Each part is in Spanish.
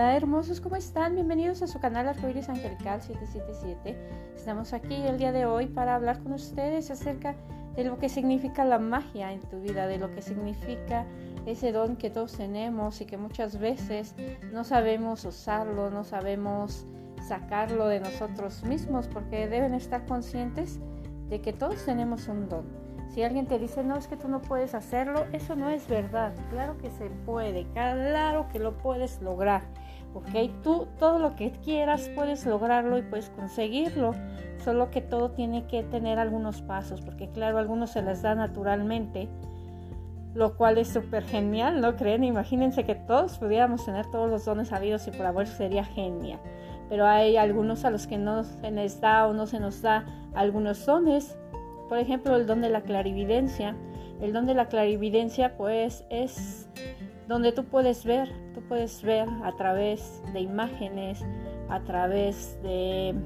Hola hermosos, ¿cómo están? Bienvenidos a su canal Arcoiris Angelical 777. Estamos aquí el día de hoy para hablar con ustedes acerca de lo que significa la magia en tu vida, de lo que significa ese don que todos tenemos y que muchas veces no sabemos usarlo, no sabemos sacarlo de nosotros mismos porque deben estar conscientes de que todos tenemos un don si alguien te dice, no, es que tú no puedes hacerlo, eso no es verdad. Claro que se puede, claro que lo puedes lograr. ¿Ok? Tú todo lo que quieras puedes lograrlo y puedes conseguirlo. Solo que todo tiene que tener algunos pasos, porque claro, algunos se les da naturalmente, lo cual es súper genial, ¿no creen? Imagínense que todos pudiéramos tener todos los dones habidos y por haber sería genial. Pero hay algunos a los que no se les da o no se nos da algunos dones por ejemplo, el don de la clarividencia. El don de la clarividencia pues es donde tú puedes ver, tú puedes ver a través de imágenes, a través de,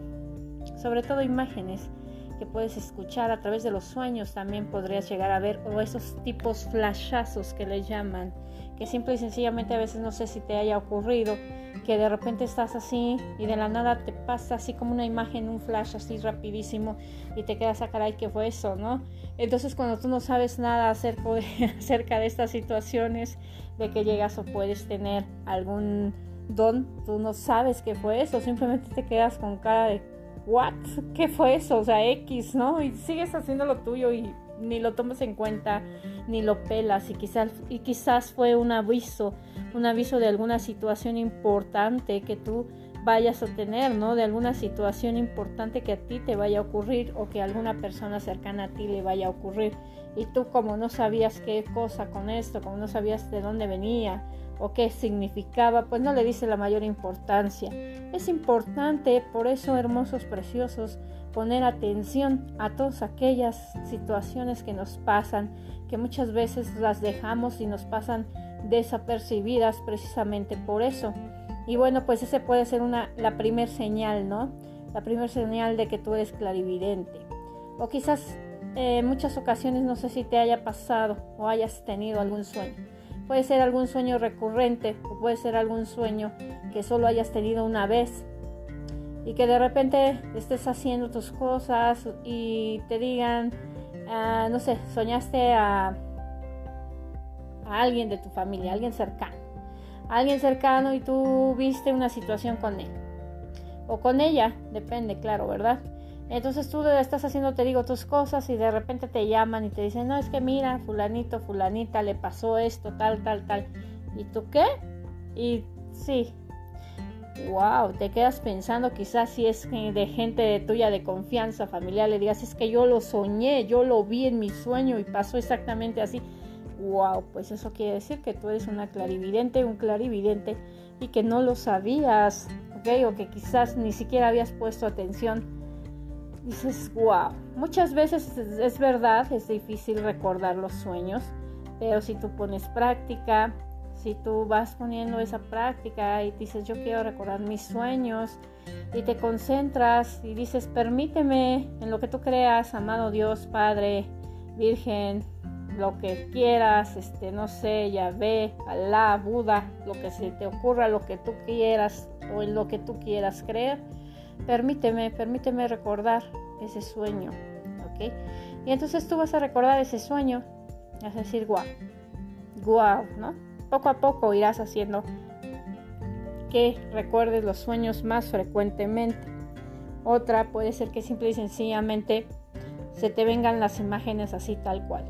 sobre todo imágenes que puedes escuchar a través de los sueños también podrías llegar a ver o esos tipos flashazos que le llaman que simple y sencillamente a veces no sé si te haya ocurrido que de repente estás así y de la nada te pasa así como una imagen, un flash así rapidísimo y te quedas a caray que fue eso, ¿no? Entonces cuando tú no sabes nada acerca de, acerca de estas situaciones, de que llegas o puedes tener algún don, tú no sabes qué fue eso, simplemente te quedas con cara de what, ¿qué fue eso? O sea, X, ¿no? Y sigues haciendo lo tuyo y ni lo tomas en cuenta, ni lo pelas y quizás, y quizás fue un aviso, un aviso de alguna situación importante que tú vayas a tener, ¿no? De alguna situación importante que a ti te vaya a ocurrir o que alguna persona cercana a ti le vaya a ocurrir. Y tú como no sabías qué cosa con esto, como no sabías de dónde venía o qué significaba, pues no le dice la mayor importancia. Es importante, por eso hermosos, preciosos, poner atención a todas aquellas situaciones que nos pasan, que muchas veces las dejamos y nos pasan desapercibidas precisamente por eso. Y bueno, pues ese puede ser una, la primer señal, ¿no? La primer señal de que tú eres clarividente. O quizás en eh, muchas ocasiones no sé si te haya pasado o hayas tenido algún sueño. Puede ser algún sueño recurrente o puede ser algún sueño que solo hayas tenido una vez y que de repente estés haciendo tus cosas y te digan, ah, no sé, soñaste a, a alguien de tu familia, alguien cercano, alguien cercano y tú viste una situación con él o con ella, depende, claro, ¿verdad? Entonces tú estás haciendo, te digo, tus cosas y de repente te llaman y te dicen, no, es que mira, fulanito, fulanita, le pasó esto, tal, tal, tal. ¿Y tú qué? Y sí, wow, te quedas pensando quizás si es de gente tuya de confianza familiar, le digas, es que yo lo soñé, yo lo vi en mi sueño y pasó exactamente así. Wow, pues eso quiere decir que tú eres una clarividente, un clarividente y que no lo sabías, ¿ok? O que quizás ni siquiera habías puesto atención. Dices, wow, muchas veces es verdad, es difícil recordar los sueños, pero si tú pones práctica, si tú vas poniendo esa práctica y dices yo quiero recordar mis sueños y te concentras y dices permíteme en lo que tú creas, amado Dios, Padre, Virgen, lo que quieras, este, no sé, Yahvé, Alá, Buda, lo que se te ocurra, lo que tú quieras o en lo que tú quieras creer, permíteme, permíteme recordar ese sueño, ¿ok? Y entonces tú vas a recordar ese sueño, vas a decir, guau, guau, ¿no? Poco a poco irás haciendo que recuerdes los sueños más frecuentemente. Otra puede ser que simple y sencillamente se te vengan las imágenes así tal cual.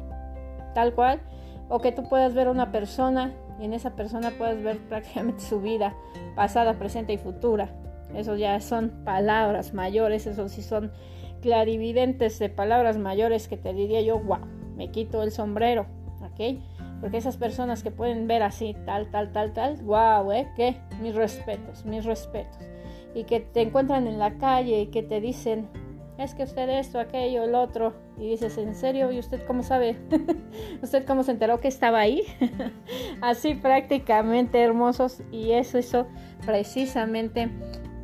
Tal cual. O que tú puedas ver a una persona y en esa persona puedas ver prácticamente su vida pasada, presente y futura. Eso ya son palabras mayores, eso sí son clarividentes de palabras mayores que te diría yo, wow, me quito el sombrero, ¿ok? Porque esas personas que pueden ver así, tal, tal, tal, tal, wow, ¿eh? ¿Qué? Mis respetos, mis respetos. Y que te encuentran en la calle y que te dicen, es que usted esto, aquello, el otro. Y dices, ¿en serio? ¿Y usted cómo sabe? ¿Usted cómo se enteró que estaba ahí? así prácticamente hermosos. Y eso, eso, precisamente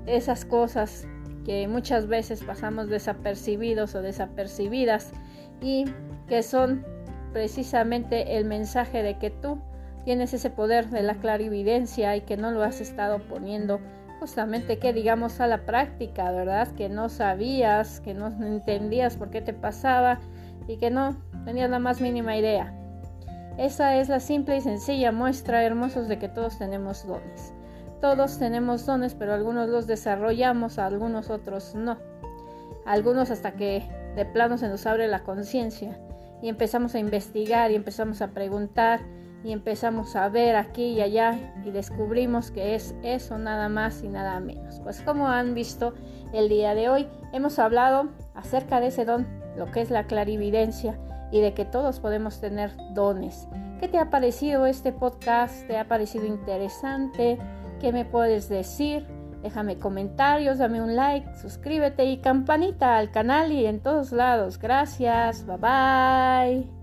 esas cosas que muchas veces pasamos desapercibidos o desapercibidas y que son precisamente el mensaje de que tú tienes ese poder de la clarividencia y que no lo has estado poniendo justamente que digamos a la práctica, ¿verdad? Que no sabías, que no entendías por qué te pasaba y que no tenías la más mínima idea. Esa es la simple y sencilla muestra, hermosos, de que todos tenemos dones. Todos tenemos dones, pero algunos los desarrollamos, algunos otros no. Algunos hasta que de plano se nos abre la conciencia y empezamos a investigar y empezamos a preguntar y empezamos a ver aquí y allá y descubrimos que es eso nada más y nada menos. Pues como han visto el día de hoy, hemos hablado acerca de ese don, lo que es la clarividencia y de que todos podemos tener dones. ¿Qué te ha parecido este podcast? ¿Te ha parecido interesante? ¿Qué me puedes decir? Déjame comentarios, dame un like, suscríbete y campanita al canal y en todos lados. Gracias, bye bye.